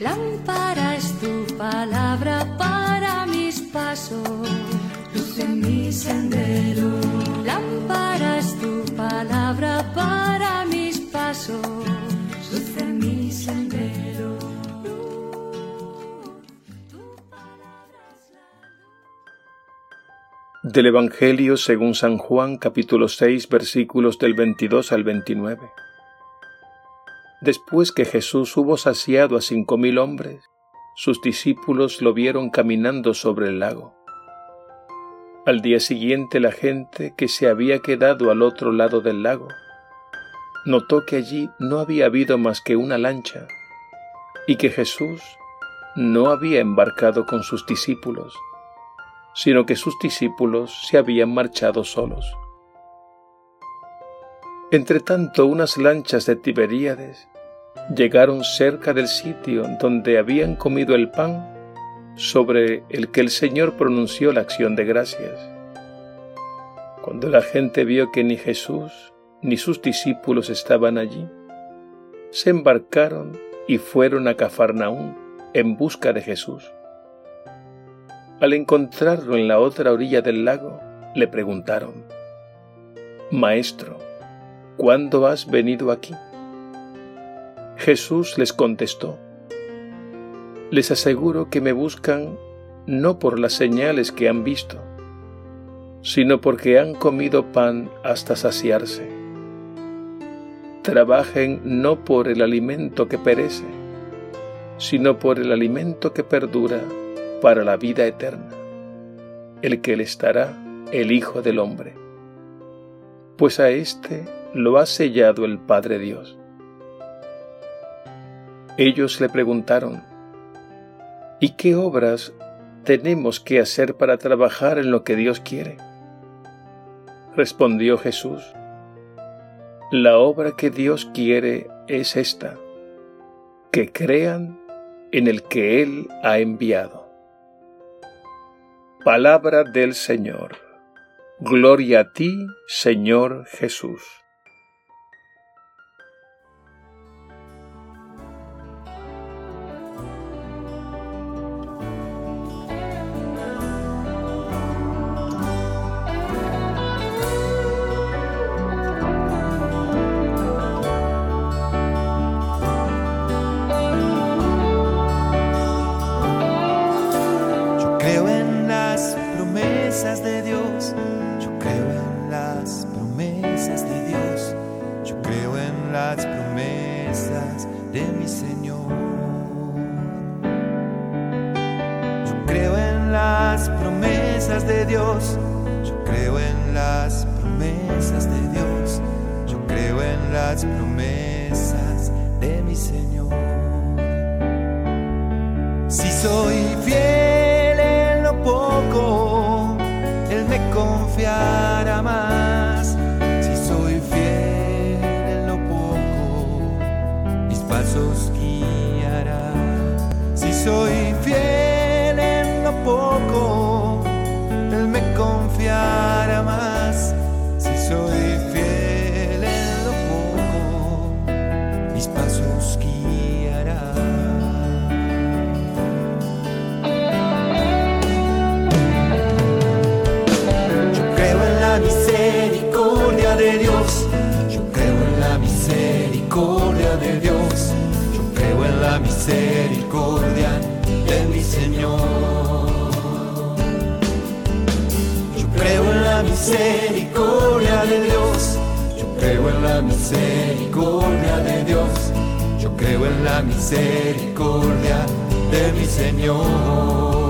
Lámpara es tu palabra para mis pasos, luz en mi sendero. Lámpara es tu palabra para mis pasos, luz en mi sendero. Del Evangelio según San Juan capítulo 6 versículos del 22 al 29. Después que Jesús hubo saciado a cinco mil hombres, sus discípulos lo vieron caminando sobre el lago. Al día siguiente la gente que se había quedado al otro lado del lago notó que allí no había habido más que una lancha y que Jesús no había embarcado con sus discípulos, sino que sus discípulos se habían marchado solos. Entretanto, unas lanchas de Tiberíades llegaron cerca del sitio donde habían comido el pan sobre el que el Señor pronunció la acción de gracias. Cuando la gente vio que ni Jesús ni sus discípulos estaban allí, se embarcaron y fueron a Cafarnaún en busca de Jesús. Al encontrarlo en la otra orilla del lago, le preguntaron, Maestro, ¿cuándo has venido aquí? Jesús les contestó, Les aseguro que me buscan no por las señales que han visto, sino porque han comido pan hasta saciarse. Trabajen no por el alimento que perece, sino por el alimento que perdura para la vida eterna, el que le estará el Hijo del Hombre, pues a éste lo ha sellado el Padre Dios. Ellos le preguntaron, ¿y qué obras tenemos que hacer para trabajar en lo que Dios quiere? Respondió Jesús, la obra que Dios quiere es esta, que crean en el que Él ha enviado. Palabra del Señor. Gloria a ti, Señor Jesús. Las promesas de mi Señor. Si soy fiel en lo poco, Él me confiará más guiará. Si soy de Dios la misericordia de mi Señor. Yo creo en la misericordia de Dios. Yo creo en la misericordia de Dios. Yo creo en la misericordia de mi Señor.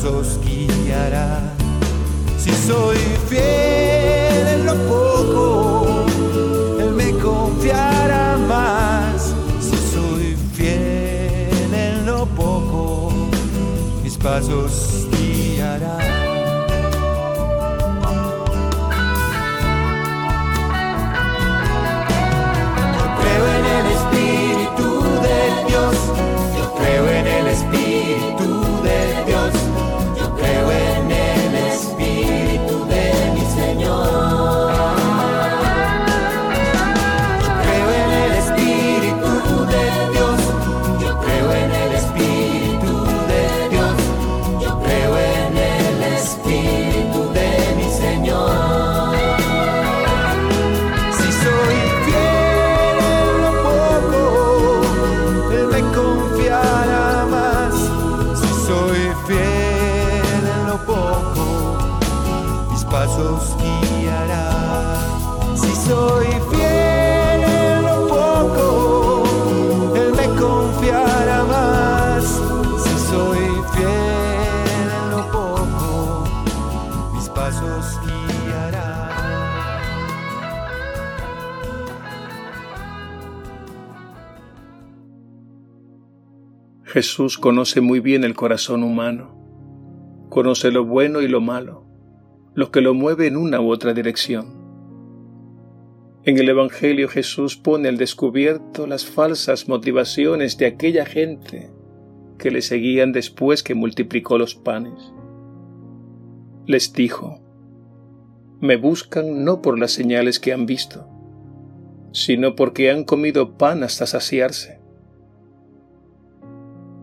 Pasos guiará. Si soy fiel en lo poco, Él me confiará más. Si soy fiel en lo poco, mis pasos guiará. Jesús conoce muy bien el corazón humano, conoce lo bueno y lo malo, lo que lo mueve en una u otra dirección. En el Evangelio Jesús pone al descubierto las falsas motivaciones de aquella gente que le seguían después que multiplicó los panes. Les dijo, me buscan no por las señales que han visto, sino porque han comido pan hasta saciarse.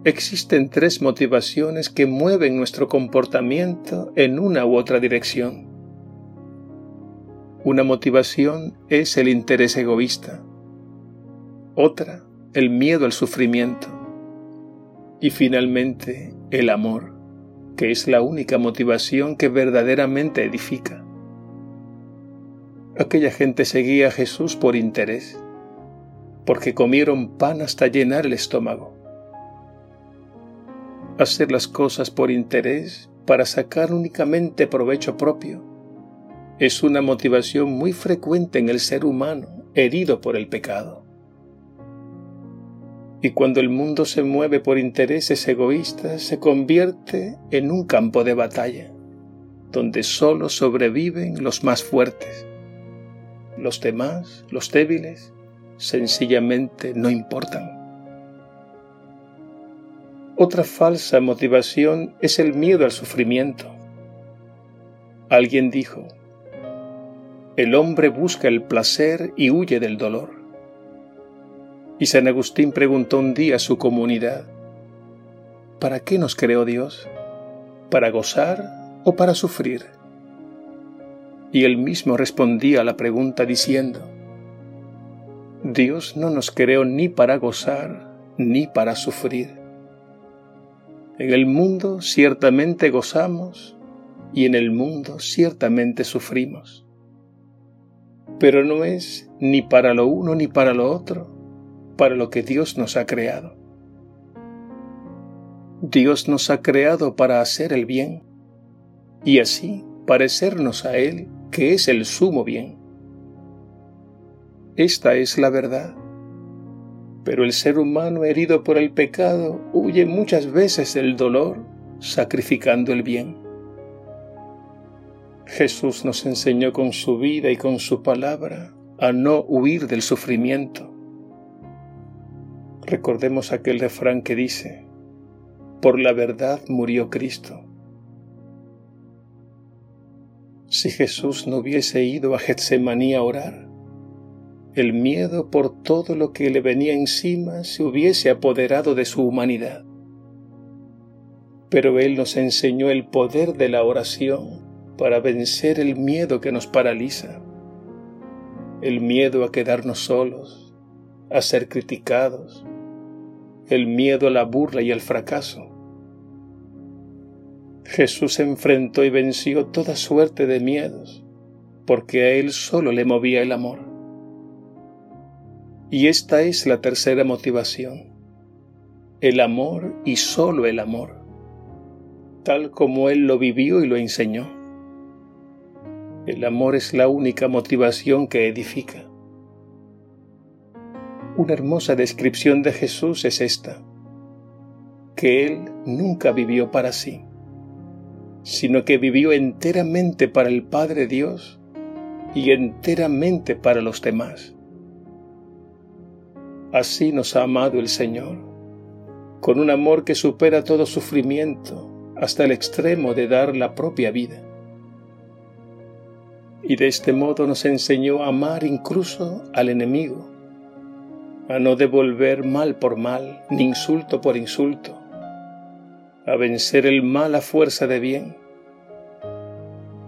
Existen tres motivaciones que mueven nuestro comportamiento en una u otra dirección. Una motivación es el interés egoísta, otra el miedo al sufrimiento y finalmente el amor, que es la única motivación que verdaderamente edifica. Aquella gente seguía a Jesús por interés, porque comieron pan hasta llenar el estómago hacer las cosas por interés para sacar únicamente provecho propio. Es una motivación muy frecuente en el ser humano herido por el pecado. Y cuando el mundo se mueve por intereses egoístas, se convierte en un campo de batalla, donde solo sobreviven los más fuertes. Los demás, los débiles, sencillamente no importan. Otra falsa motivación es el miedo al sufrimiento. Alguien dijo, el hombre busca el placer y huye del dolor. Y San Agustín preguntó un día a su comunidad, ¿para qué nos creó Dios? ¿Para gozar o para sufrir? Y él mismo respondía a la pregunta diciendo, Dios no nos creó ni para gozar ni para sufrir en el mundo ciertamente gozamos y en el mundo ciertamente sufrimos. Pero no es ni para lo uno ni para lo otro, para lo que Dios nos ha creado. Dios nos ha creado para hacer el bien y así parecernos a Él, que es el sumo bien. Esta es la verdad pero el ser humano herido por el pecado huye muchas veces del dolor sacrificando el bien. Jesús nos enseñó con su vida y con su palabra a no huir del sufrimiento. Recordemos aquel refrán que dice, por la verdad murió Cristo. Si Jesús no hubiese ido a Getsemaní a orar, el miedo por todo lo que le venía encima se hubiese apoderado de su humanidad. Pero Él nos enseñó el poder de la oración para vencer el miedo que nos paraliza, el miedo a quedarnos solos, a ser criticados, el miedo a la burla y al fracaso. Jesús enfrentó y venció toda suerte de miedos, porque a Él solo le movía el amor. Y esta es la tercera motivación, el amor y solo el amor, tal como Él lo vivió y lo enseñó. El amor es la única motivación que edifica. Una hermosa descripción de Jesús es esta, que Él nunca vivió para sí, sino que vivió enteramente para el Padre Dios y enteramente para los demás. Así nos ha amado el Señor, con un amor que supera todo sufrimiento hasta el extremo de dar la propia vida. Y de este modo nos enseñó a amar incluso al enemigo, a no devolver mal por mal, ni insulto por insulto, a vencer el mal a fuerza de bien.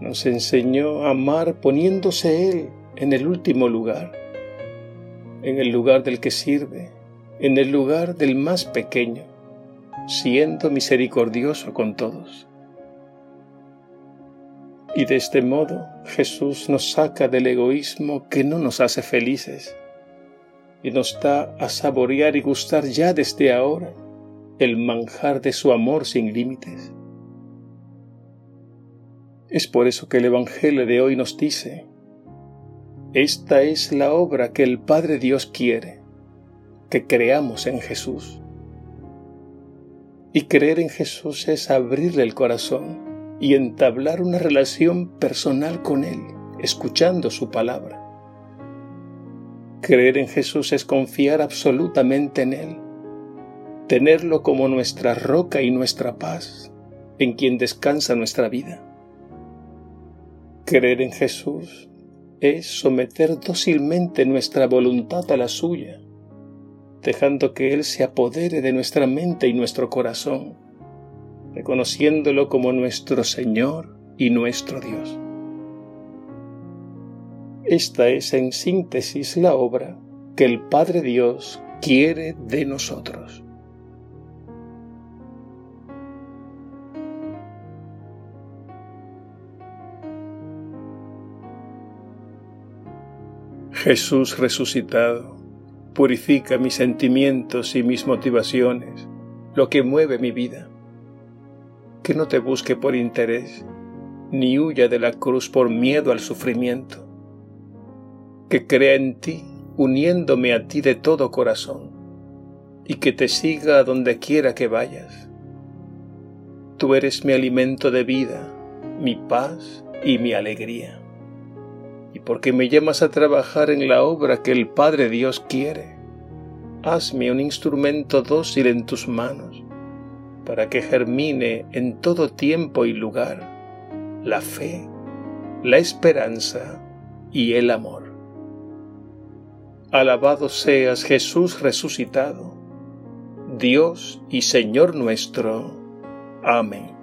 Nos enseñó a amar poniéndose Él en el último lugar en el lugar del que sirve, en el lugar del más pequeño, siendo misericordioso con todos. Y de este modo Jesús nos saca del egoísmo que no nos hace felices y nos da a saborear y gustar ya desde ahora el manjar de su amor sin límites. Es por eso que el Evangelio de hoy nos dice, esta es la obra que el Padre Dios quiere, que creamos en Jesús. Y creer en Jesús es abrirle el corazón y entablar una relación personal con Él, escuchando su palabra. Creer en Jesús es confiar absolutamente en Él, tenerlo como nuestra roca y nuestra paz, en quien descansa nuestra vida. Creer en Jesús es someter dócilmente nuestra voluntad a la suya, dejando que Él se apodere de nuestra mente y nuestro corazón, reconociéndolo como nuestro Señor y nuestro Dios. Esta es en síntesis la obra que el Padre Dios quiere de nosotros. Jesús resucitado, purifica mis sentimientos y mis motivaciones, lo que mueve mi vida. Que no te busque por interés, ni huya de la cruz por miedo al sufrimiento que crea en ti, uniéndome a ti de todo corazón, y que te siga a donde quiera que vayas. Tú eres mi alimento de vida, mi paz y mi alegría. Y porque me llamas a trabajar en la obra que el Padre Dios quiere, hazme un instrumento dócil en tus manos, para que germine en todo tiempo y lugar la fe, la esperanza y el amor. Alabado seas Jesús resucitado, Dios y Señor nuestro. Amén.